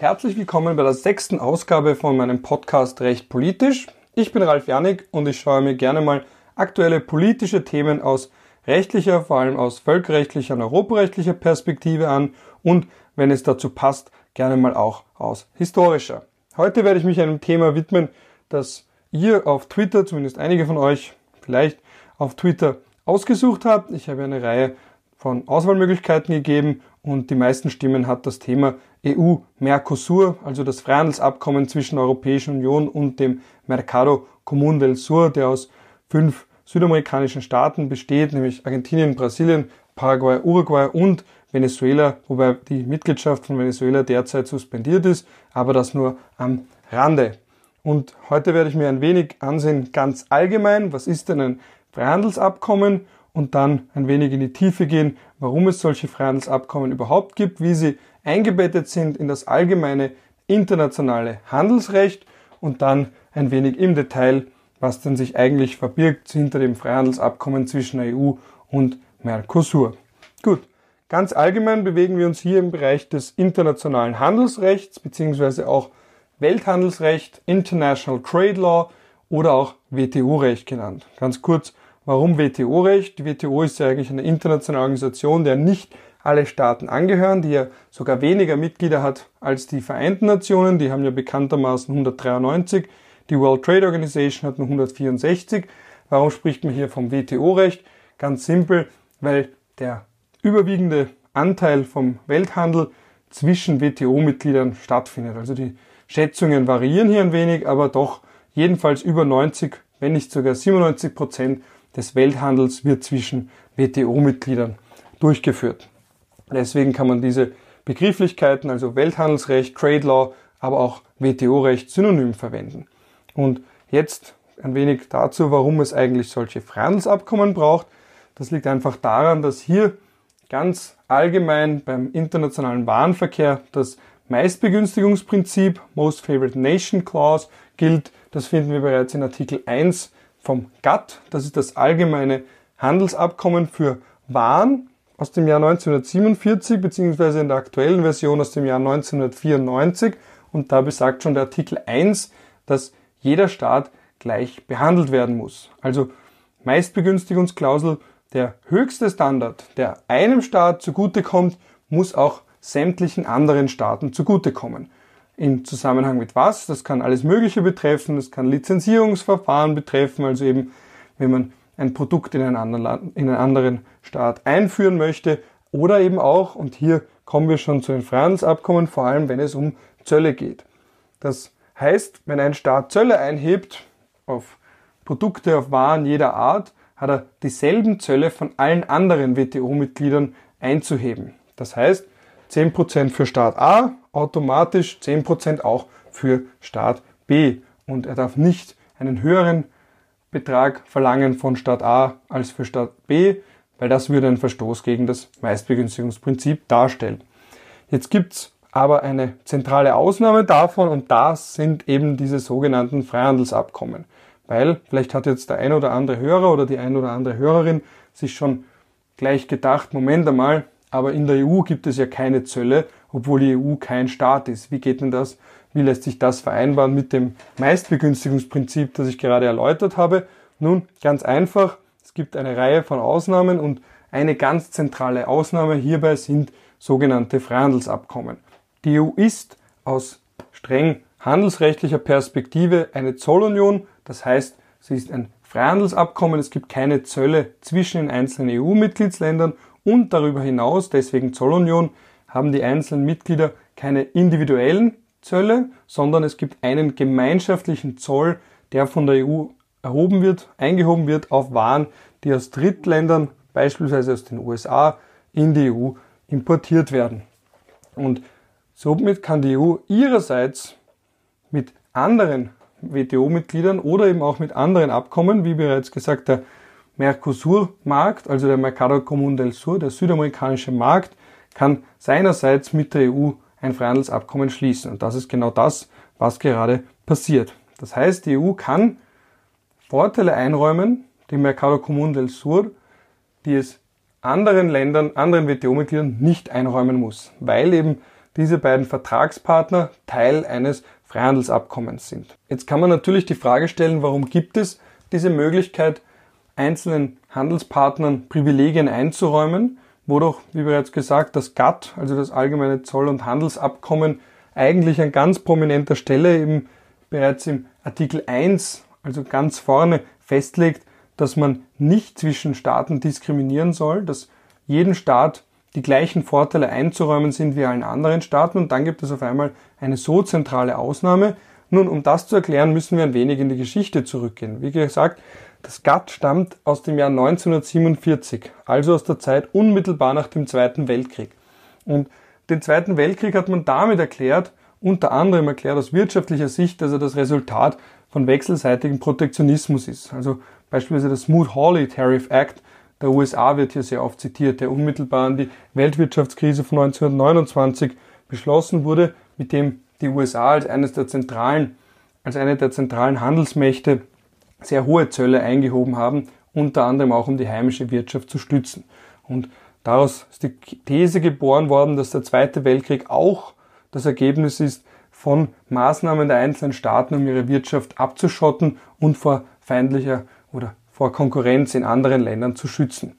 Herzlich willkommen bei der sechsten Ausgabe von meinem Podcast Recht Politisch. Ich bin Ralf Janik und ich schaue mir gerne mal aktuelle politische Themen aus rechtlicher, vor allem aus völkerrechtlicher und europarechtlicher Perspektive an und, wenn es dazu passt, gerne mal auch aus historischer. Heute werde ich mich einem Thema widmen, das ihr auf Twitter, zumindest einige von euch vielleicht auf Twitter ausgesucht habt. Ich habe eine Reihe von Auswahlmöglichkeiten gegeben und die meisten Stimmen hat das Thema EU-Mercosur, also das Freihandelsabkommen zwischen der Europäischen Union und dem Mercado Común del Sur, der aus fünf südamerikanischen Staaten besteht, nämlich Argentinien, Brasilien, Paraguay, Uruguay und Venezuela, wobei die Mitgliedschaft von Venezuela derzeit suspendiert ist, aber das nur am Rande. Und heute werde ich mir ein wenig ansehen, ganz allgemein, was ist denn ein Freihandelsabkommen und dann ein wenig in die Tiefe gehen, warum es solche Freihandelsabkommen überhaupt gibt, wie sie eingebettet sind in das allgemeine internationale Handelsrecht und dann ein wenig im Detail, was denn sich eigentlich verbirgt hinter dem Freihandelsabkommen zwischen der EU und Mercosur. Gut, ganz allgemein bewegen wir uns hier im Bereich des internationalen Handelsrechts beziehungsweise auch Welthandelsrecht, International Trade Law oder auch WTO-Recht genannt. Ganz kurz, warum WTO-Recht? Die WTO ist ja eigentlich eine internationale Organisation, der nicht alle Staaten angehören, die ja sogar weniger Mitglieder hat als die Vereinten Nationen. Die haben ja bekanntermaßen 193. Die World Trade Organization hat nur 164. Warum spricht man hier vom WTO-Recht? Ganz simpel, weil der überwiegende Anteil vom Welthandel zwischen WTO-Mitgliedern stattfindet. Also die Schätzungen variieren hier ein wenig, aber doch jedenfalls über 90, wenn nicht sogar 97 Prozent des Welthandels wird zwischen WTO-Mitgliedern durchgeführt. Deswegen kann man diese Begrifflichkeiten, also Welthandelsrecht, Trade Law, aber auch WTO-Recht synonym verwenden. Und jetzt ein wenig dazu, warum es eigentlich solche Freihandelsabkommen braucht. Das liegt einfach daran, dass hier ganz allgemein beim internationalen Warenverkehr das Meistbegünstigungsprinzip, Most Favored Nation Clause, gilt. Das finden wir bereits in Artikel 1 vom GATT. Das ist das allgemeine Handelsabkommen für Waren aus dem Jahr 1947 beziehungsweise in der aktuellen Version aus dem Jahr 1994 und da besagt schon der Artikel 1, dass jeder Staat gleich behandelt werden muss. Also Meistbegünstigungsklausel, der höchste Standard, der einem Staat zugutekommt, muss auch sämtlichen anderen Staaten zugutekommen. Im Zusammenhang mit was? Das kann alles Mögliche betreffen, das kann Lizenzierungsverfahren betreffen, also eben wenn man ein Produkt in einen anderen, Land, in einen anderen Staat einführen möchte oder eben auch, und hier kommen wir schon zu den Freihandelsabkommen, vor allem wenn es um Zölle geht. Das heißt, wenn ein Staat Zölle einhebt auf Produkte, auf Waren jeder Art, hat er dieselben Zölle von allen anderen WTO-Mitgliedern einzuheben. Das heißt, 10% für Staat A, automatisch 10% auch für Staat B. Und er darf nicht einen höheren Betrag verlangen von Staat A als für Staat B, weil das würde einen Verstoß gegen das Meistbegünstigungsprinzip darstellen. Jetzt gibt's aber eine zentrale Ausnahme davon und das sind eben diese sogenannten Freihandelsabkommen. Weil vielleicht hat jetzt der ein oder andere Hörer oder die ein oder andere Hörerin sich schon gleich gedacht, Moment einmal, aber in der EU gibt es ja keine Zölle, obwohl die EU kein Staat ist. Wie geht denn das? Wie lässt sich das vereinbaren mit dem Meistbegünstigungsprinzip, das ich gerade erläutert habe? Nun, ganz einfach. Es gibt eine Reihe von Ausnahmen und eine ganz zentrale Ausnahme hierbei sind sogenannte Freihandelsabkommen. Die EU ist aus streng handelsrechtlicher Perspektive eine Zollunion, das heißt, sie ist ein Freihandelsabkommen, es gibt keine Zölle zwischen den einzelnen EU-Mitgliedsländern und darüber hinaus, deswegen Zollunion, haben die einzelnen Mitglieder keine individuellen Zölle, sondern es gibt einen gemeinschaftlichen Zoll, der von der EU erhoben wird, eingehoben wird auf Waren, die aus Drittländern, beispielsweise aus den USA, in die EU importiert werden. Und somit kann die EU ihrerseits mit anderen WTO-Mitgliedern oder eben auch mit anderen Abkommen, wie bereits gesagt, der Mercosur-Markt, also der Mercado Común del Sur, der südamerikanische Markt, kann seinerseits mit der EU ein Freihandelsabkommen schließen. Und das ist genau das, was gerade passiert. Das heißt, die EU kann Vorteile einräumen, dem Mercado Común del Sur, die es anderen Ländern, anderen WTO-Mitgliedern nicht einräumen muss, weil eben diese beiden Vertragspartner Teil eines Freihandelsabkommens sind. Jetzt kann man natürlich die Frage stellen, warum gibt es diese Möglichkeit, einzelnen Handelspartnern Privilegien einzuräumen, wo doch, wie bereits gesagt, das GATT, also das Allgemeine Zoll- und Handelsabkommen, eigentlich an ganz prominenter Stelle eben bereits im Artikel 1, also ganz vorne, festlegt, dass man nicht zwischen Staaten diskriminieren soll, dass jedem Staat die gleichen Vorteile einzuräumen sind wie allen anderen Staaten und dann gibt es auf einmal eine so zentrale Ausnahme. Nun, um das zu erklären, müssen wir ein wenig in die Geschichte zurückgehen. Wie gesagt, das GATT stammt aus dem Jahr 1947, also aus der Zeit unmittelbar nach dem Zweiten Weltkrieg. Und den Zweiten Weltkrieg hat man damit erklärt, unter anderem erklärt aus wirtschaftlicher Sicht, dass er das Resultat von wechselseitigem Protektionismus ist. Also beispielsweise das Smoot-Hawley Tariff Act der USA wird hier sehr oft zitiert, der unmittelbar an die Weltwirtschaftskrise von 1929 beschlossen wurde, mit dem die USA als eines der zentralen, als eine der zentralen Handelsmächte sehr hohe Zölle eingehoben haben, unter anderem auch um die heimische Wirtschaft zu stützen. Und daraus ist die These geboren worden, dass der Zweite Weltkrieg auch das Ergebnis ist von Maßnahmen der einzelnen Staaten, um ihre Wirtschaft abzuschotten und vor feindlicher oder vor Konkurrenz in anderen Ländern zu schützen.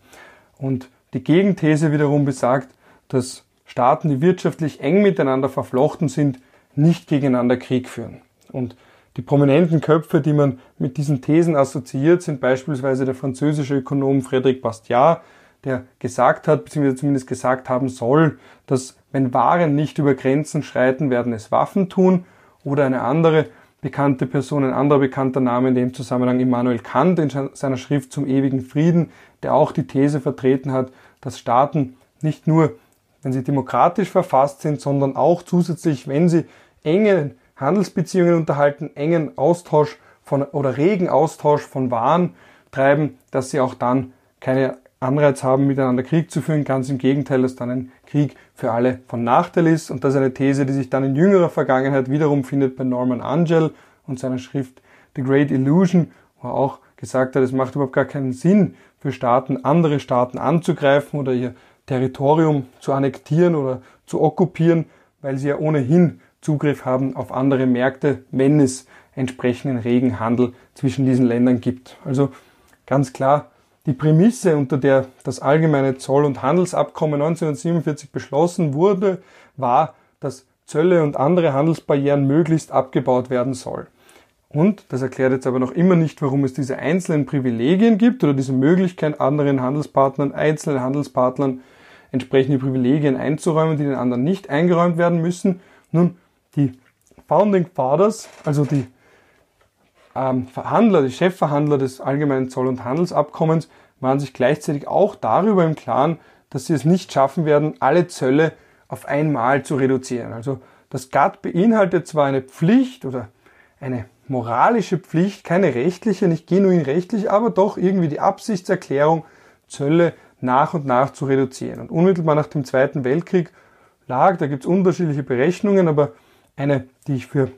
Und die Gegenthese wiederum besagt, dass Staaten, die wirtschaftlich eng miteinander verflochten sind, nicht gegeneinander Krieg führen. Und die prominenten Köpfe, die man mit diesen Thesen assoziiert, sind beispielsweise der französische Ökonom Frédéric Bastiat, der gesagt hat, beziehungsweise zumindest gesagt haben soll, dass wenn Waren nicht über Grenzen schreiten, werden es Waffen tun, oder eine andere bekannte Person, ein anderer bekannter Name in dem Zusammenhang Immanuel Kant in seiner Schrift zum ewigen Frieden, der auch die These vertreten hat, dass Staaten nicht nur, wenn sie demokratisch verfasst sind, sondern auch zusätzlich, wenn sie enge Handelsbeziehungen unterhalten, engen Austausch von oder regen Austausch von Waren treiben, dass sie auch dann keine Anreiz haben, miteinander Krieg zu führen. Ganz im Gegenteil, dass dann ein Krieg für alle von Nachteil ist. Und das ist eine These, die sich dann in jüngerer Vergangenheit wiederum findet bei Norman Angel und seiner Schrift The Great Illusion, wo er auch gesagt hat, es macht überhaupt gar keinen Sinn für Staaten, andere Staaten anzugreifen oder ihr Territorium zu annektieren oder zu okkupieren, weil sie ja ohnehin Zugriff haben auf andere Märkte, wenn es entsprechenden regen Handel zwischen diesen Ländern gibt. Also ganz klar, die Prämisse, unter der das allgemeine Zoll- und Handelsabkommen 1947 beschlossen wurde, war, dass Zölle und andere Handelsbarrieren möglichst abgebaut werden soll. Und das erklärt jetzt aber noch immer nicht, warum es diese einzelnen Privilegien gibt oder diese Möglichkeit, anderen Handelspartnern, einzelnen Handelspartnern entsprechende Privilegien einzuräumen, die den anderen nicht eingeräumt werden müssen. Nun, die Founding Fathers, also die ähm, Verhandler, die Chefverhandler des Allgemeinen Zoll- und Handelsabkommens waren sich gleichzeitig auch darüber im Klaren, dass sie es nicht schaffen werden, alle Zölle auf einmal zu reduzieren. Also das GATT beinhaltet zwar eine Pflicht oder eine moralische Pflicht, keine rechtliche, nicht genuin rechtlich, aber doch irgendwie die Absichtserklärung, Zölle nach und nach zu reduzieren. Und unmittelbar nach dem Zweiten Weltkrieg lag, da gibt es unterschiedliche Berechnungen, aber eine, die ich für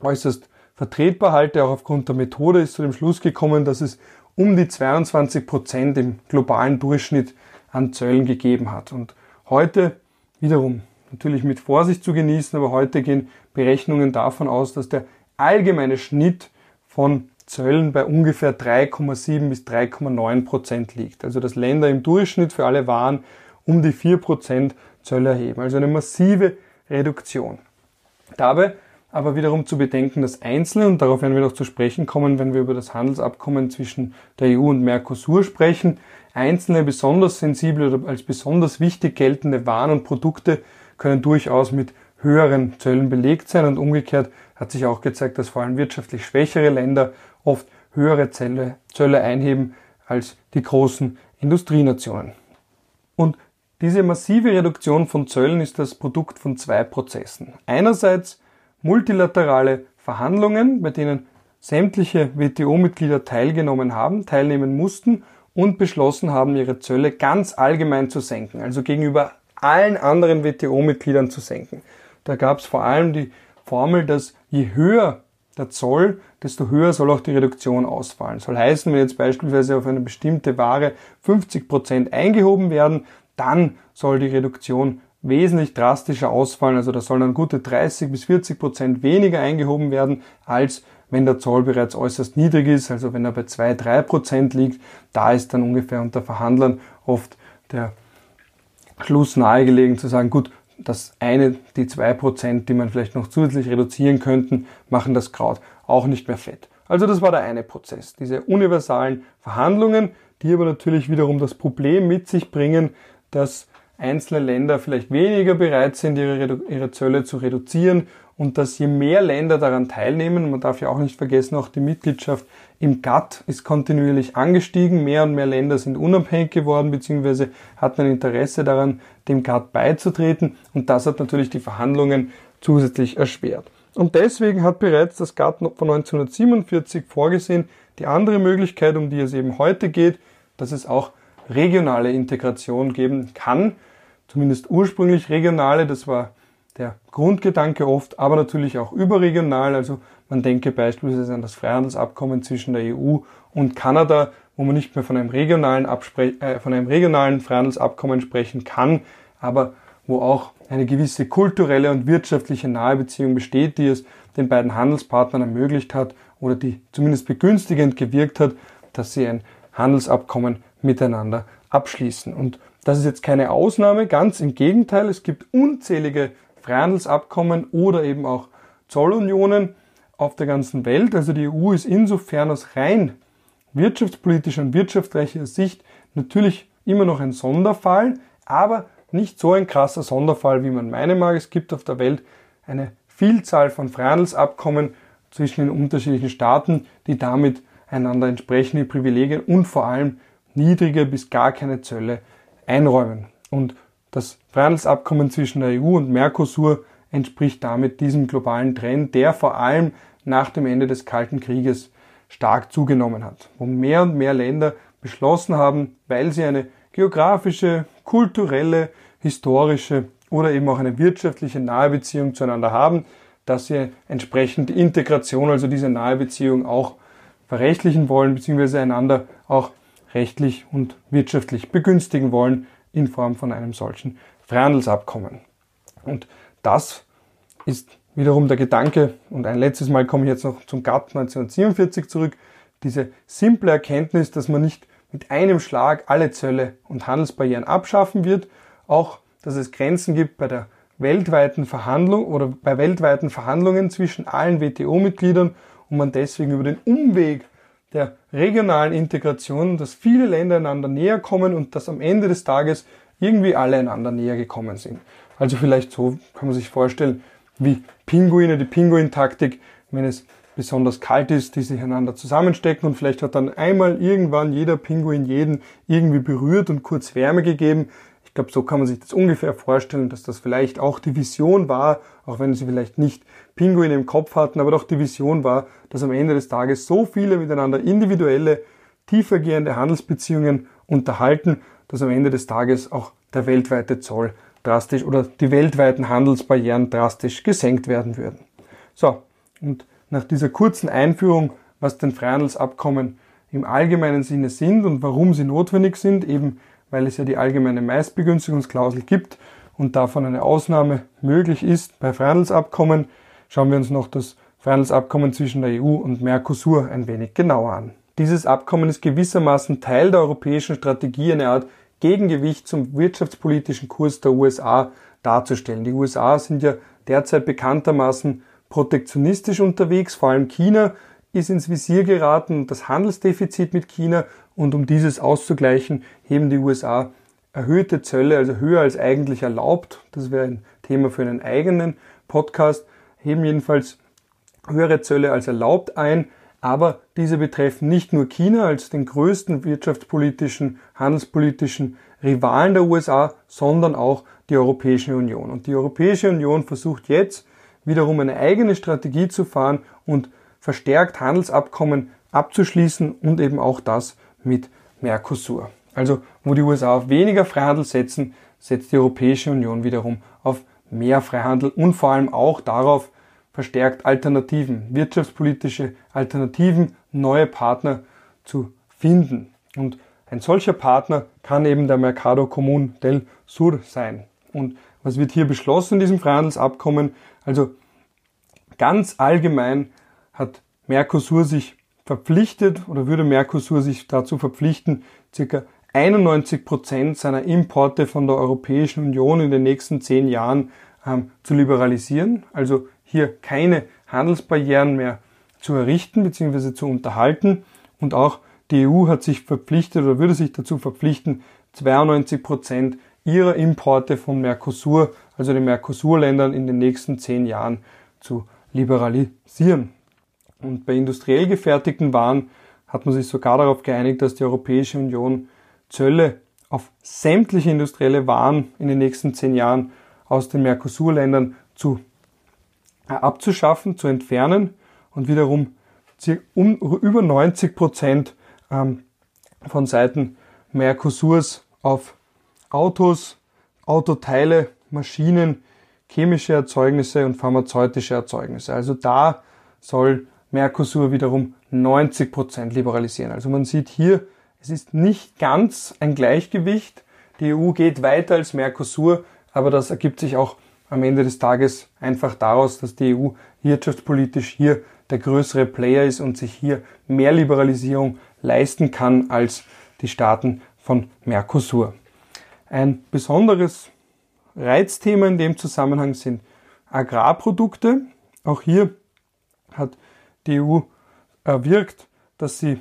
äußerst vertretbar halte, auch aufgrund der Methode, ist zu dem Schluss gekommen, dass es um die 22 Prozent im globalen Durchschnitt an Zöllen gegeben hat. Und heute wiederum natürlich mit Vorsicht zu genießen, aber heute gehen Berechnungen davon aus, dass der allgemeine Schnitt von Zöllen bei ungefähr 3,7 bis 3,9 Prozent liegt. Also dass Länder im Durchschnitt für alle Waren um die 4 Prozent Zölle erheben. Also eine massive Reduktion. Dabei aber wiederum zu bedenken, dass einzelne, und darauf werden wir noch zu sprechen kommen, wenn wir über das Handelsabkommen zwischen der EU und Mercosur sprechen, einzelne besonders sensible oder als besonders wichtig geltende Waren und Produkte können durchaus mit höheren Zöllen belegt sein und umgekehrt hat sich auch gezeigt, dass vor allem wirtschaftlich schwächere Länder oft höhere Zölle, Zölle einheben als die großen Industrienationen. Und diese massive Reduktion von Zöllen ist das Produkt von zwei Prozessen. Einerseits multilaterale Verhandlungen, bei denen sämtliche WTO-Mitglieder teilgenommen haben, teilnehmen mussten und beschlossen haben, ihre Zölle ganz allgemein zu senken, also gegenüber allen anderen WTO-Mitgliedern zu senken. Da gab es vor allem die Formel, dass je höher der Zoll, desto höher soll auch die Reduktion ausfallen. Soll heißen, wenn jetzt beispielsweise auf eine bestimmte Ware 50 Prozent eingehoben werden, dann soll die Reduktion wesentlich drastischer ausfallen. Also da sollen dann gute 30 bis 40 Prozent weniger eingehoben werden, als wenn der Zoll bereits äußerst niedrig ist. Also wenn er bei 2, 3 Prozent liegt, da ist dann ungefähr unter Verhandlern oft der Schluss nahegelegen zu sagen, gut, das eine, die 2 Prozent, die man vielleicht noch zusätzlich reduzieren könnten, machen das Kraut auch nicht mehr fett. Also das war der eine Prozess, diese universalen Verhandlungen, die aber natürlich wiederum das Problem mit sich bringen, dass einzelne Länder vielleicht weniger bereit sind, ihre, ihre Zölle zu reduzieren und dass je mehr Länder daran teilnehmen, man darf ja auch nicht vergessen, auch die Mitgliedschaft im GATT ist kontinuierlich angestiegen, mehr und mehr Länder sind unabhängig geworden bzw. hatten ein Interesse daran, dem GATT beizutreten und das hat natürlich die Verhandlungen zusätzlich erschwert. Und deswegen hat bereits das GATT von 1947 vorgesehen, die andere Möglichkeit, um die es eben heute geht, dass es auch regionale Integration geben kann, zumindest ursprünglich regionale, das war der Grundgedanke oft, aber natürlich auch überregional. Also man denke beispielsweise an das Freihandelsabkommen zwischen der EU und Kanada, wo man nicht mehr von einem regionalen, Abspre äh, von einem regionalen Freihandelsabkommen sprechen kann, aber wo auch eine gewisse kulturelle und wirtschaftliche Nahebeziehung besteht, die es den beiden Handelspartnern ermöglicht hat oder die zumindest begünstigend gewirkt hat, dass sie ein Handelsabkommen miteinander abschließen. Und das ist jetzt keine Ausnahme, ganz im Gegenteil. Es gibt unzählige Freihandelsabkommen oder eben auch Zollunionen auf der ganzen Welt. Also die EU ist insofern aus rein wirtschaftspolitischer und wirtschaftsrechtlicher Sicht natürlich immer noch ein Sonderfall, aber nicht so ein krasser Sonderfall, wie man meinen mag. Es gibt auf der Welt eine Vielzahl von Freihandelsabkommen zwischen den unterschiedlichen Staaten, die damit einander entsprechende Privilegien und vor allem niedrige bis gar keine Zölle einräumen. Und das Freihandelsabkommen zwischen der EU und Mercosur entspricht damit diesem globalen Trend, der vor allem nach dem Ende des Kalten Krieges stark zugenommen hat, wo mehr und mehr Länder beschlossen haben, weil sie eine geografische, kulturelle, historische oder eben auch eine wirtschaftliche Nahebeziehung zueinander haben, dass sie entsprechend die Integration, also diese Nahebeziehung auch verrechtlichen wollen, beziehungsweise einander auch rechtlich und wirtschaftlich begünstigen wollen in Form von einem solchen Freihandelsabkommen. Und das ist wiederum der Gedanke, und ein letztes Mal komme ich jetzt noch zum GATT 1947 zurück, diese simple Erkenntnis, dass man nicht mit einem Schlag alle Zölle und Handelsbarrieren abschaffen wird, auch dass es Grenzen gibt bei der weltweiten Verhandlung oder bei weltweiten Verhandlungen zwischen allen WTO-Mitgliedern und man deswegen über den Umweg der regionalen Integration, dass viele Länder einander näher kommen und dass am Ende des Tages irgendwie alle einander näher gekommen sind. Also vielleicht so kann man sich vorstellen, wie Pinguine, die Pinguin-Taktik, wenn es besonders kalt ist, die sich einander zusammenstecken und vielleicht hat dann einmal irgendwann jeder Pinguin jeden irgendwie berührt und kurz Wärme gegeben. Ich glaube, so kann man sich das ungefähr vorstellen, dass das vielleicht auch die Vision war, auch wenn sie vielleicht nicht Pinguine im Kopf hatten, aber doch die Vision war, dass am Ende des Tages so viele miteinander individuelle, tiefergehende Handelsbeziehungen unterhalten, dass am Ende des Tages auch der weltweite Zoll drastisch oder die weltweiten Handelsbarrieren drastisch gesenkt werden würden. So, und nach dieser kurzen Einführung, was denn Freihandelsabkommen im allgemeinen Sinne sind und warum sie notwendig sind, eben weil es ja die allgemeine Meistbegünstigungsklausel gibt und davon eine Ausnahme möglich ist bei Freihandelsabkommen, schauen wir uns noch das Freihandelsabkommen zwischen der EU und Mercosur ein wenig genauer an. Dieses Abkommen ist gewissermaßen Teil der europäischen Strategie, eine Art Gegengewicht zum wirtschaftspolitischen Kurs der USA darzustellen. Die USA sind ja derzeit bekanntermaßen protektionistisch unterwegs, vor allem China ist ins Visier geraten, das Handelsdefizit mit China und um dieses auszugleichen, heben die USA erhöhte Zölle, also höher als eigentlich erlaubt, das wäre ein Thema für einen eigenen Podcast, heben jedenfalls höhere Zölle als erlaubt ein, aber diese betreffen nicht nur China als den größten wirtschaftspolitischen, handelspolitischen Rivalen der USA, sondern auch die Europäische Union. Und die Europäische Union versucht jetzt wiederum eine eigene Strategie zu fahren und verstärkt Handelsabkommen abzuschließen und eben auch das mit Mercosur. Also wo die USA auf weniger Freihandel setzen, setzt die Europäische Union wiederum auf mehr Freihandel und vor allem auch darauf, verstärkt Alternativen, wirtschaftspolitische Alternativen, neue Partner zu finden. Und ein solcher Partner kann eben der Mercado Común del Sur sein. Und Was wird hier beschlossen in diesem Freihandelsabkommen? Also ganz allgemein hat Mercosur sich verpflichtet oder würde Mercosur sich dazu verpflichten, circa 91 Prozent seiner Importe von der Europäischen Union in den nächsten zehn Jahren ähm, zu liberalisieren. Also hier keine Handelsbarrieren mehr zu errichten bzw. zu unterhalten. Und auch die EU hat sich verpflichtet oder würde sich dazu verpflichten, 92 Prozent ihrer Importe von Mercosur, also den Mercosur-Ländern, in den nächsten zehn Jahren zu liberalisieren. Und bei industriell gefertigten Waren hat man sich sogar darauf geeinigt, dass die Europäische Union Zölle auf sämtliche industrielle Waren in den nächsten zehn Jahren aus den Mercosur-Ländern zu äh, abzuschaffen, zu entfernen und wiederum um, über 90 Prozent ähm, von Seiten Mercosurs auf Autos, Autoteile, Maschinen, chemische Erzeugnisse und pharmazeutische Erzeugnisse. Also da soll Mercosur wiederum 90 Prozent liberalisieren. Also man sieht hier, es ist nicht ganz ein Gleichgewicht. Die EU geht weiter als Mercosur, aber das ergibt sich auch am Ende des Tages einfach daraus, dass die EU wirtschaftspolitisch hier der größere Player ist und sich hier mehr Liberalisierung leisten kann als die Staaten von Mercosur. Ein besonderes Reizthema in dem Zusammenhang sind Agrarprodukte. Auch hier hat die EU erwirkt, dass sie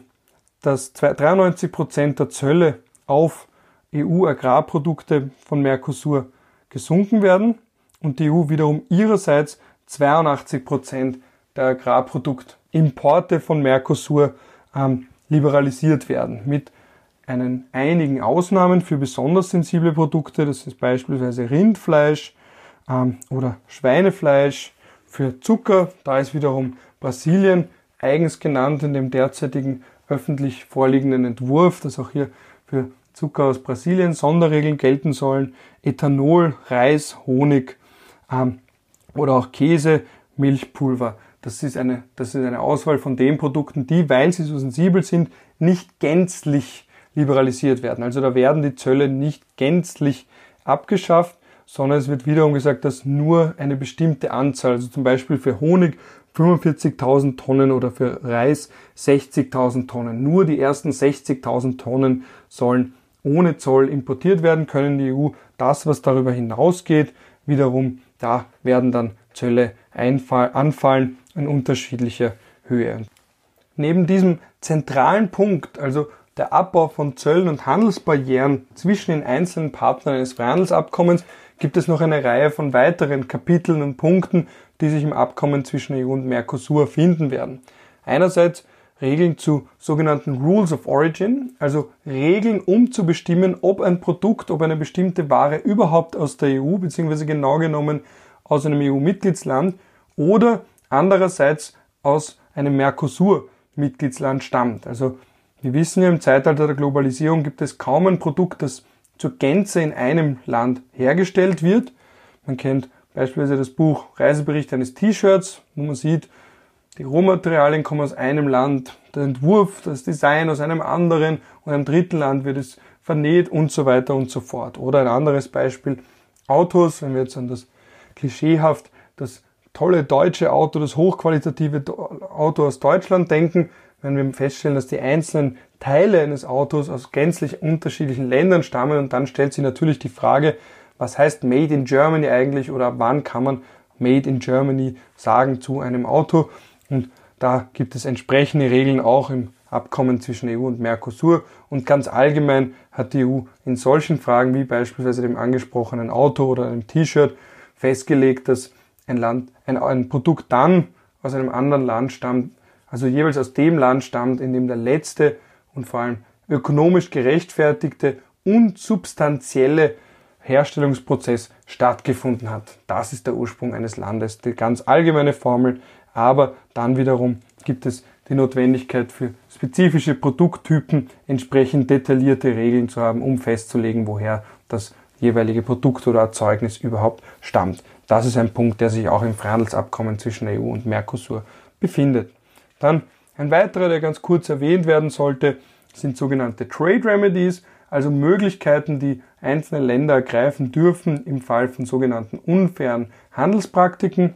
dass 93 Prozent der Zölle auf EU-Agrarprodukte von Mercosur gesunken werden und die EU wiederum ihrerseits 82 Prozent der Agrarproduktimporte von Mercosur ähm, liberalisiert werden. Mit einen einigen Ausnahmen für besonders sensible Produkte, das ist beispielsweise Rindfleisch ähm, oder Schweinefleisch. Für Zucker, da ist wiederum Brasilien eigens genannt in dem derzeitigen öffentlich vorliegenden Entwurf, dass auch hier für Zucker aus Brasilien Sonderregeln gelten sollen. Ethanol, Reis, Honig ähm, oder auch Käse, Milchpulver. Das ist, eine, das ist eine Auswahl von den Produkten, die, weil sie so sensibel sind, nicht gänzlich liberalisiert werden. Also da werden die Zölle nicht gänzlich abgeschafft, sondern es wird wiederum gesagt, dass nur eine bestimmte Anzahl, also zum Beispiel für Honig 45.000 Tonnen oder für Reis 60.000 Tonnen. Nur die ersten 60.000 Tonnen sollen ohne Zoll importiert werden können die EU. Das, was darüber hinausgeht, wiederum, da werden dann Zölle anfallen in unterschiedlicher Höhe. Neben diesem zentralen Punkt, also der Abbau von Zöllen und Handelsbarrieren zwischen den einzelnen Partnern eines Freihandelsabkommens, gibt es noch eine Reihe von weiteren Kapiteln und Punkten, die sich im Abkommen zwischen EU und Mercosur finden werden. Einerseits Regeln zu sogenannten Rules of Origin, also Regeln, um zu bestimmen, ob ein Produkt, ob eine bestimmte Ware überhaupt aus der EU, beziehungsweise genau genommen aus einem EU-Mitgliedsland oder andererseits aus einem Mercosur-Mitgliedsland stammt. Also wir wissen ja, im Zeitalter der Globalisierung gibt es kaum ein Produkt, das zur Gänze in einem Land hergestellt wird. Man kennt beispielsweise das Buch Reisebericht eines T-Shirts, wo man sieht, die Rohmaterialien kommen aus einem Land, der Entwurf, das Design aus einem anderen und einem dritten Land wird es vernäht und so weiter und so fort. Oder ein anderes Beispiel, Autos, wenn wir jetzt an das klischeehaft das tolle deutsche Auto, das hochqualitative Auto aus Deutschland denken, wenn wir feststellen, dass die einzelnen Teile eines Autos aus gänzlich unterschiedlichen Ländern stammen und dann stellt sich natürlich die Frage, was heißt Made in Germany eigentlich oder wann kann man Made in Germany sagen zu einem Auto? Und da gibt es entsprechende Regeln auch im Abkommen zwischen EU und Mercosur. Und ganz allgemein hat die EU in solchen Fragen wie beispielsweise dem angesprochenen Auto oder einem T-Shirt festgelegt, dass ein Land, ein, ein Produkt dann aus einem anderen Land stammt, also jeweils aus dem Land stammt, in dem der letzte und vor allem ökonomisch gerechtfertigte und substanzielle Herstellungsprozess stattgefunden hat. Das ist der Ursprung eines Landes, die ganz allgemeine Formel, aber dann wiederum gibt es die Notwendigkeit für spezifische Produkttypen entsprechend detaillierte Regeln zu haben, um festzulegen, woher das jeweilige Produkt oder Erzeugnis überhaupt stammt. Das ist ein Punkt, der sich auch im Freihandelsabkommen zwischen EU und Mercosur befindet. Dann ein weiterer, der ganz kurz erwähnt werden sollte, sind sogenannte Trade Remedies, also Möglichkeiten, die einzelne Länder ergreifen dürfen im Fall von sogenannten unfairen Handelspraktiken,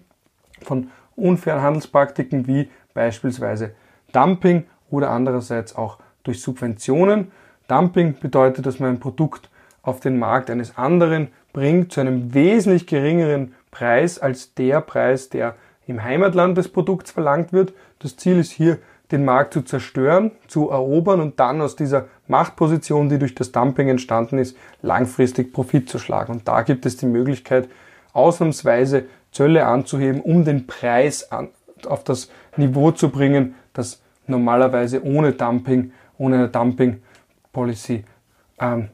von unfairen Handelspraktiken wie beispielsweise Dumping oder andererseits auch durch Subventionen. Dumping bedeutet, dass man ein Produkt auf den Markt eines anderen bringt zu einem wesentlich geringeren Preis als der Preis, der im Heimatland des Produkts verlangt wird. Das Ziel ist hier, den Markt zu zerstören, zu erobern und dann aus dieser Machtposition, die durch das Dumping entstanden ist, langfristig Profit zu schlagen. Und da gibt es die Möglichkeit, ausnahmsweise Zölle anzuheben, um den Preis an, auf das Niveau zu bringen, das normalerweise ohne Dumping, ohne eine Dumping Policy ähm,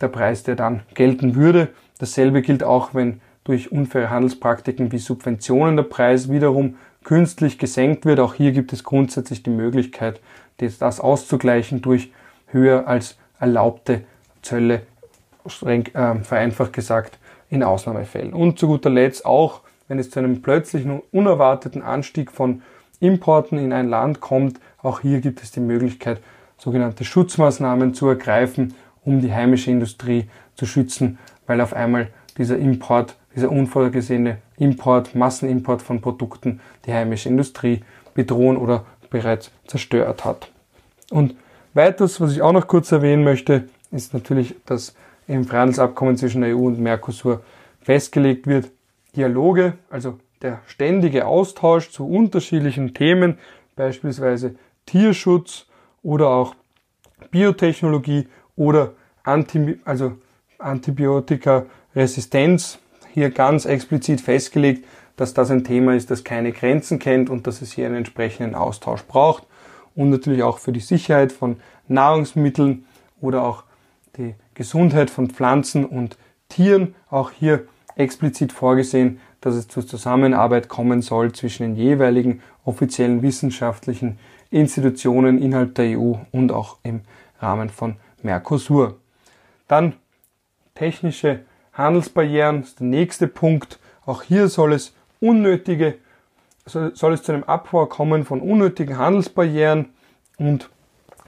der Preis, der dann gelten würde. Dasselbe gilt auch, wenn durch unfaire Handelspraktiken wie Subventionen der Preis wiederum künstlich gesenkt wird. Auch hier gibt es grundsätzlich die Möglichkeit, das auszugleichen durch höher als erlaubte Zölle, streng, äh, vereinfacht gesagt, in Ausnahmefällen. Und zu guter Letzt auch, wenn es zu einem plötzlichen und unerwarteten Anstieg von Importen in ein Land kommt, auch hier gibt es die Möglichkeit, sogenannte Schutzmaßnahmen zu ergreifen, um die heimische Industrie zu schützen, weil auf einmal dieser Import, dieser unvorgesehene Import, Massenimport von Produkten die heimische Industrie bedrohen oder bereits zerstört hat. Und weiters, was ich auch noch kurz erwähnen möchte, ist natürlich, dass im Freihandelsabkommen zwischen der EU und Mercosur festgelegt wird, Dialoge, also der ständige Austausch zu unterschiedlichen Themen, beispielsweise Tierschutz oder auch Biotechnologie oder Anti, also Antibiotika-Resistenz hier ganz explizit festgelegt, dass das ein Thema ist, das keine Grenzen kennt und dass es hier einen entsprechenden Austausch braucht und natürlich auch für die Sicherheit von Nahrungsmitteln oder auch die Gesundheit von Pflanzen und Tieren auch hier explizit vorgesehen, dass es zur Zusammenarbeit kommen soll zwischen den jeweiligen offiziellen wissenschaftlichen Institutionen innerhalb der EU und auch im Rahmen von Mercosur. Dann technische Handelsbarrieren ist der nächste Punkt. Auch hier soll es unnötige, soll es zu einem Abbau kommen von unnötigen Handelsbarrieren und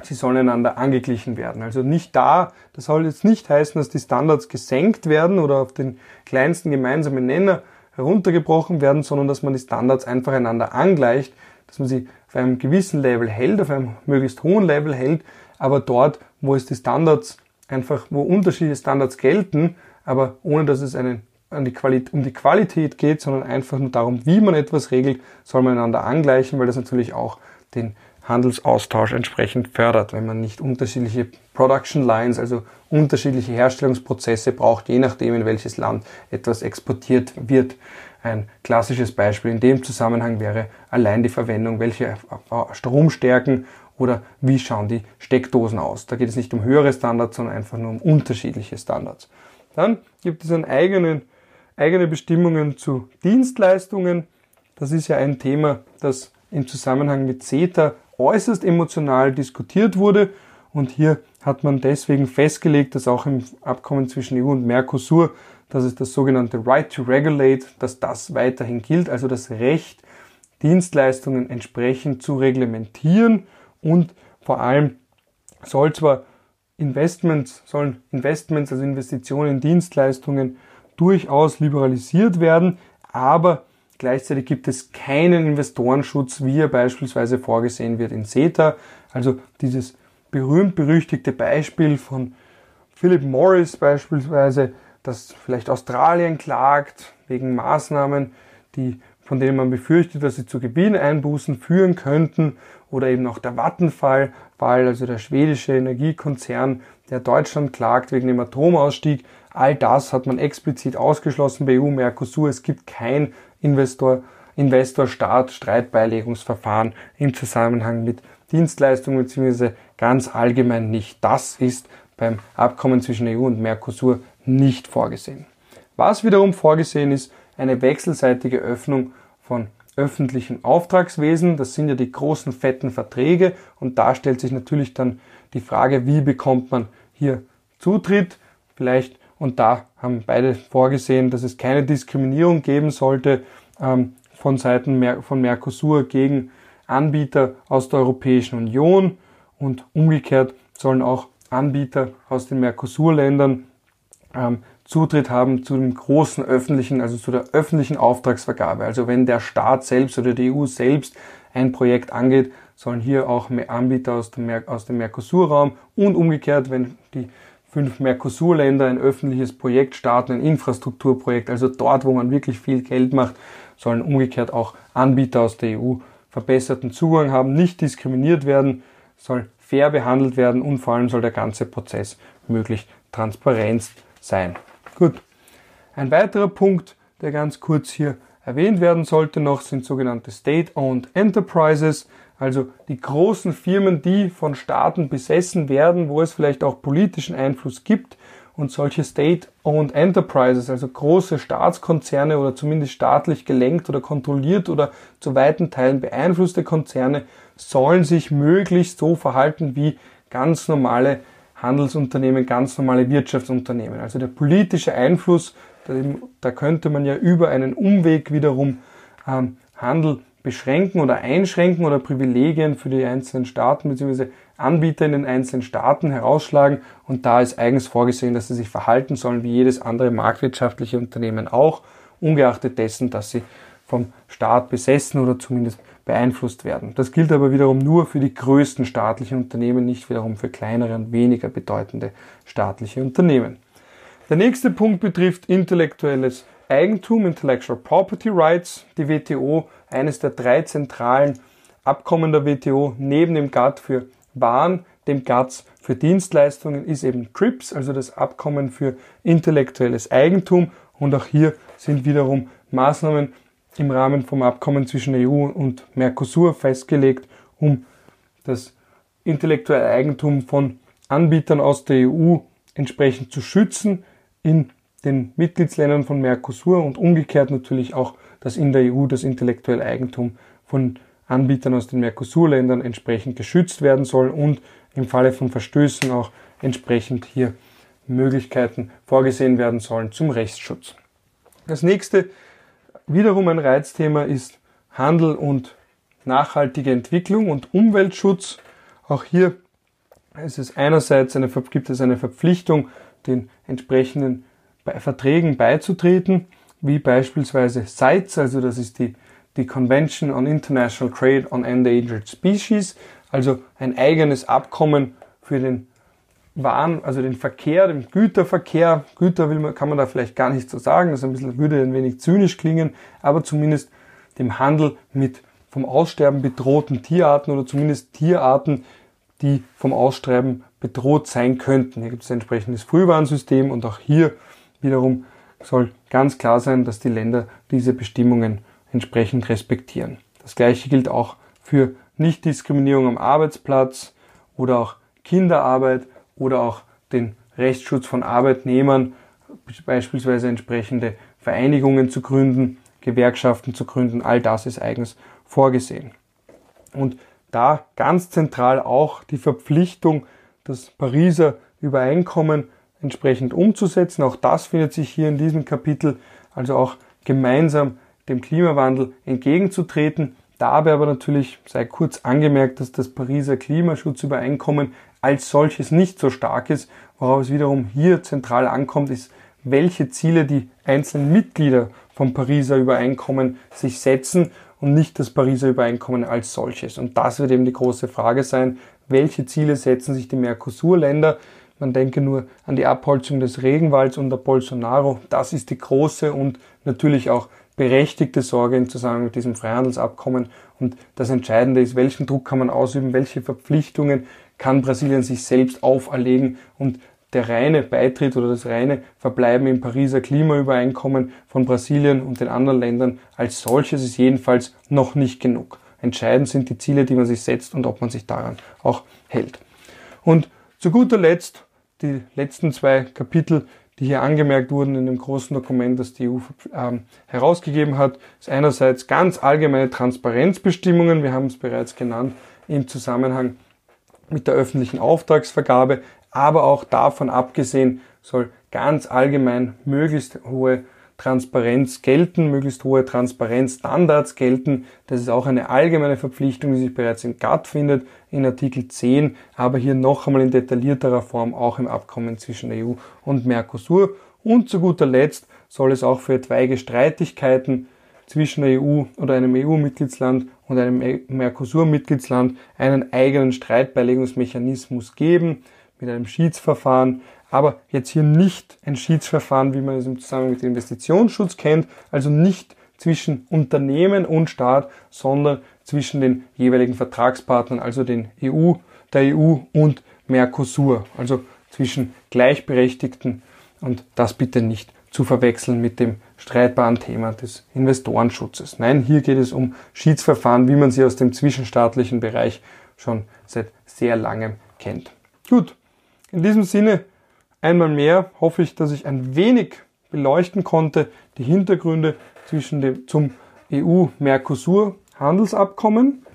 sie sollen einander angeglichen werden. Also nicht da, das soll jetzt nicht heißen, dass die Standards gesenkt werden oder auf den kleinsten gemeinsamen Nenner heruntergebrochen werden, sondern dass man die Standards einfach einander angleicht, dass man sie auf einem gewissen Level hält, auf einem möglichst hohen Level hält, aber dort, wo es die Standards einfach, wo unterschiedliche Standards gelten, aber ohne dass es einen, an die um die Qualität geht, sondern einfach nur darum, wie man etwas regelt, soll man einander angleichen, weil das natürlich auch den Handelsaustausch entsprechend fördert, wenn man nicht unterschiedliche Production Lines, also unterschiedliche Herstellungsprozesse braucht, je nachdem in welches Land etwas exportiert wird. Ein klassisches Beispiel in dem Zusammenhang wäre allein die Verwendung, welche Stromstärken oder wie schauen die Steckdosen aus. Da geht es nicht um höhere Standards, sondern einfach nur um unterschiedliche Standards. Dann gibt es einen eigenen, eigene Bestimmungen zu Dienstleistungen. Das ist ja ein Thema, das im Zusammenhang mit CETA äußerst emotional diskutiert wurde. Und hier hat man deswegen festgelegt, dass auch im Abkommen zwischen EU und Mercosur, dass es das sogenannte Right to Regulate, dass das weiterhin gilt, also das Recht, Dienstleistungen entsprechend zu reglementieren und vor allem soll zwar Investments, sollen Investments, also Investitionen in Dienstleistungen durchaus liberalisiert werden, aber Gleichzeitig gibt es keinen Investorenschutz, wie er beispielsweise vorgesehen wird in CETA. Also dieses berühmt-berüchtigte Beispiel von Philip Morris beispielsweise, dass vielleicht Australien klagt wegen Maßnahmen, die, von denen man befürchtet, dass sie zu Gewinneinbußen führen könnten. Oder eben auch der Vattenfall, also der schwedische Energiekonzern, der Deutschland klagt wegen dem Atomausstieg. All das hat man explizit ausgeschlossen bei EU-Mercosur. Es gibt kein Investor, Investor-Staat-Streitbeilegungsverfahren im Zusammenhang mit Dienstleistungen bzw. ganz allgemein nicht. Das ist beim Abkommen zwischen EU und Mercosur nicht vorgesehen. Was wiederum vorgesehen ist, eine wechselseitige Öffnung von öffentlichen Auftragswesen. Das sind ja die großen fetten Verträge und da stellt sich natürlich dann die Frage, wie bekommt man hier Zutritt? Vielleicht und da haben beide vorgesehen, dass es keine Diskriminierung geben sollte ähm, von Seiten Mer von Mercosur gegen Anbieter aus der Europäischen Union und umgekehrt sollen auch Anbieter aus den Mercosur-Ländern ähm, Zutritt haben zu dem großen öffentlichen, also zu der öffentlichen Auftragsvergabe. Also wenn der Staat selbst oder die EU selbst ein Projekt angeht, sollen hier auch mehr Anbieter aus dem, Mer aus dem Mercosur-Raum und umgekehrt, wenn die fünf Mercosur-Länder ein öffentliches Projekt starten, ein Infrastrukturprojekt, also dort, wo man wirklich viel Geld macht, sollen umgekehrt auch Anbieter aus der EU verbesserten Zugang haben, nicht diskriminiert werden, soll fair behandelt werden und vor allem soll der ganze Prozess möglichst transparent sein. Gut. Ein weiterer Punkt, der ganz kurz hier erwähnt werden sollte noch, sind sogenannte State-Owned Enterprises, also die großen Firmen, die von Staaten besessen werden, wo es vielleicht auch politischen Einfluss gibt und solche State-Owned Enterprises, also große Staatskonzerne oder zumindest staatlich gelenkt oder kontrolliert oder zu weiten Teilen beeinflusste Konzerne, sollen sich möglichst so verhalten wie ganz normale Handelsunternehmen, ganz normale Wirtschaftsunternehmen. Also der politische Einfluss, da könnte man ja über einen Umweg wiederum ähm, Handel beschränken oder einschränken oder Privilegien für die einzelnen Staaten bzw. Anbieter in den einzelnen Staaten herausschlagen. Und da ist eigens vorgesehen, dass sie sich verhalten sollen wie jedes andere marktwirtschaftliche Unternehmen auch, ungeachtet dessen, dass sie vom Staat besessen oder zumindest beeinflusst werden. Das gilt aber wiederum nur für die größten staatlichen Unternehmen, nicht wiederum für kleinere und weniger bedeutende staatliche Unternehmen. Der nächste Punkt betrifft intellektuelles Eigentum, Intellectual Property Rights. Die WTO, eines der drei zentralen Abkommen der WTO, neben dem GATT für Waren, dem GATS für Dienstleistungen, ist eben TRIPS, also das Abkommen für intellektuelles Eigentum. Und auch hier sind wiederum Maßnahmen im Rahmen vom Abkommen zwischen EU und Mercosur festgelegt, um das intellektuelle Eigentum von Anbietern aus der EU entsprechend zu schützen in den Mitgliedsländern von Mercosur und umgekehrt natürlich auch, dass in der EU das intellektuelle Eigentum von Anbietern aus den Mercosur-Ländern entsprechend geschützt werden soll und im Falle von Verstößen auch entsprechend hier Möglichkeiten vorgesehen werden sollen zum Rechtsschutz. Das nächste wiederum ein Reizthema ist Handel und nachhaltige Entwicklung und Umweltschutz. Auch hier ist es einerseits eine, gibt es eine Verpflichtung, den entsprechenden Verträgen beizutreten, wie beispielsweise CITES, also das ist die, die Convention on International Trade on Endangered Species, also ein eigenes Abkommen für den waren, also den Verkehr, den Güterverkehr, Güter will man, kann man da vielleicht gar nicht so sagen, das ein bisschen, würde ein wenig zynisch klingen, aber zumindest dem Handel mit vom Aussterben bedrohten Tierarten oder zumindest Tierarten, die vom Aussterben bedroht sein könnten. Hier gibt es ein entsprechendes Frühwarnsystem und auch hier wiederum soll ganz klar sein, dass die Länder diese Bestimmungen entsprechend respektieren. Das gleiche gilt auch für Nichtdiskriminierung am Arbeitsplatz oder auch Kinderarbeit oder auch den Rechtsschutz von Arbeitnehmern, beispielsweise entsprechende Vereinigungen zu gründen, Gewerkschaften zu gründen, all das ist eigens vorgesehen. Und da ganz zentral auch die Verpflichtung, das Pariser Übereinkommen entsprechend umzusetzen. Auch das findet sich hier in diesem Kapitel, also auch gemeinsam dem Klimawandel entgegenzutreten. Dabei aber natürlich sei kurz angemerkt, dass das Pariser Klimaschutzübereinkommen als solches nicht so stark ist. Worauf es wiederum hier zentral ankommt, ist, welche Ziele die einzelnen Mitglieder vom Pariser Übereinkommen sich setzen und nicht das Pariser Übereinkommen als solches. Und das wird eben die große Frage sein, welche Ziele setzen sich die Mercosur-Länder. Man denke nur an die Abholzung des Regenwalds unter Bolsonaro. Das ist die große und natürlich auch berechtigte Sorge im Zusammenhang mit diesem Freihandelsabkommen. Und das Entscheidende ist, welchen Druck kann man ausüben, welche Verpflichtungen kann Brasilien sich selbst auferlegen und der reine Beitritt oder das reine Verbleiben im Pariser Klimaübereinkommen von Brasilien und den anderen Ländern als solches ist jedenfalls noch nicht genug. Entscheidend sind die Ziele, die man sich setzt und ob man sich daran auch hält. Und zu guter Letzt die letzten zwei Kapitel, die hier angemerkt wurden in dem großen Dokument, das die EU äh, herausgegeben hat, ist einerseits ganz allgemeine Transparenzbestimmungen, wir haben es bereits genannt, im Zusammenhang mit der öffentlichen Auftragsvergabe, aber auch davon abgesehen soll ganz allgemein möglichst hohe Transparenz gelten, möglichst hohe Transparenzstandards gelten. Das ist auch eine allgemeine Verpflichtung, die sich bereits in GATT findet, in Artikel 10, aber hier noch einmal in detaillierterer Form auch im Abkommen zwischen EU und Mercosur. Und zu guter Letzt soll es auch für etwaige Streitigkeiten zwischen der EU oder einem EU-Mitgliedsland und einem Mercosur-Mitgliedsland einen eigenen Streitbeilegungsmechanismus geben mit einem Schiedsverfahren, aber jetzt hier nicht ein Schiedsverfahren, wie man es im Zusammenhang mit dem Investitionsschutz kennt, also nicht zwischen Unternehmen und Staat, sondern zwischen den jeweiligen Vertragspartnern, also den EU, der EU und Mercosur, also zwischen Gleichberechtigten. Und das bitte nicht zu verwechseln mit dem streitbaren Thema des Investorenschutzes. Nein, hier geht es um Schiedsverfahren, wie man sie aus dem zwischenstaatlichen Bereich schon seit sehr langem kennt. Gut, in diesem Sinne einmal mehr hoffe ich, dass ich ein wenig beleuchten konnte die Hintergründe zwischen dem, zum EU-Mercosur-Handelsabkommen,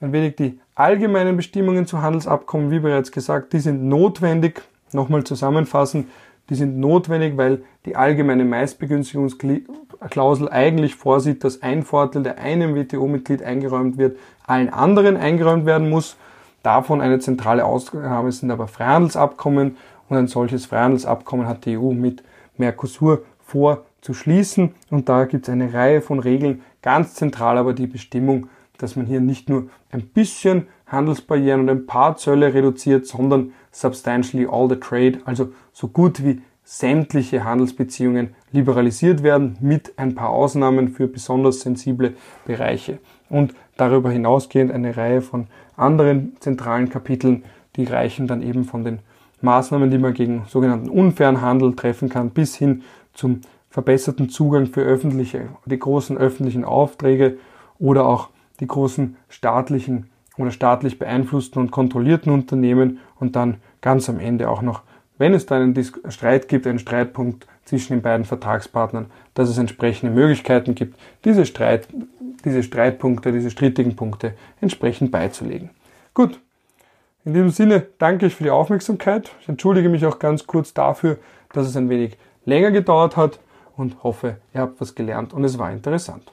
ein wenig die allgemeinen Bestimmungen zu Handelsabkommen, wie bereits gesagt, die sind notwendig. Nochmal zusammenfassen, die sind notwendig, weil die allgemeine Meistbegünstigungsklausel eigentlich vorsieht, dass ein Vorteil, der einem WTO-Mitglied eingeräumt wird, allen anderen eingeräumt werden muss. Davon eine zentrale Ausgabe sind aber Freihandelsabkommen und ein solches Freihandelsabkommen hat die EU mit Mercosur vor zu schließen und da gibt es eine Reihe von Regeln, ganz zentral aber die Bestimmung, dass man hier nicht nur ein bisschen Handelsbarrieren und ein paar Zölle reduziert, sondern substantially all the trade, also so gut wie sämtliche Handelsbeziehungen liberalisiert werden, mit ein paar Ausnahmen für besonders sensible Bereiche. Und darüber hinausgehend eine Reihe von anderen zentralen Kapiteln, die reichen dann eben von den Maßnahmen, die man gegen sogenannten unfairen Handel treffen kann, bis hin zum verbesserten Zugang für öffentliche, die großen öffentlichen Aufträge oder auch die großen staatlichen oder staatlich beeinflussten und kontrollierten Unternehmen und dann ganz am Ende auch noch, wenn es da einen Streit gibt, einen Streitpunkt zwischen den beiden Vertragspartnern, dass es entsprechende Möglichkeiten gibt, diese, Streit, diese Streitpunkte, diese strittigen Punkte entsprechend beizulegen. Gut, in diesem Sinne danke ich für die Aufmerksamkeit. Ich entschuldige mich auch ganz kurz dafür, dass es ein wenig länger gedauert hat und hoffe, ihr habt was gelernt und es war interessant.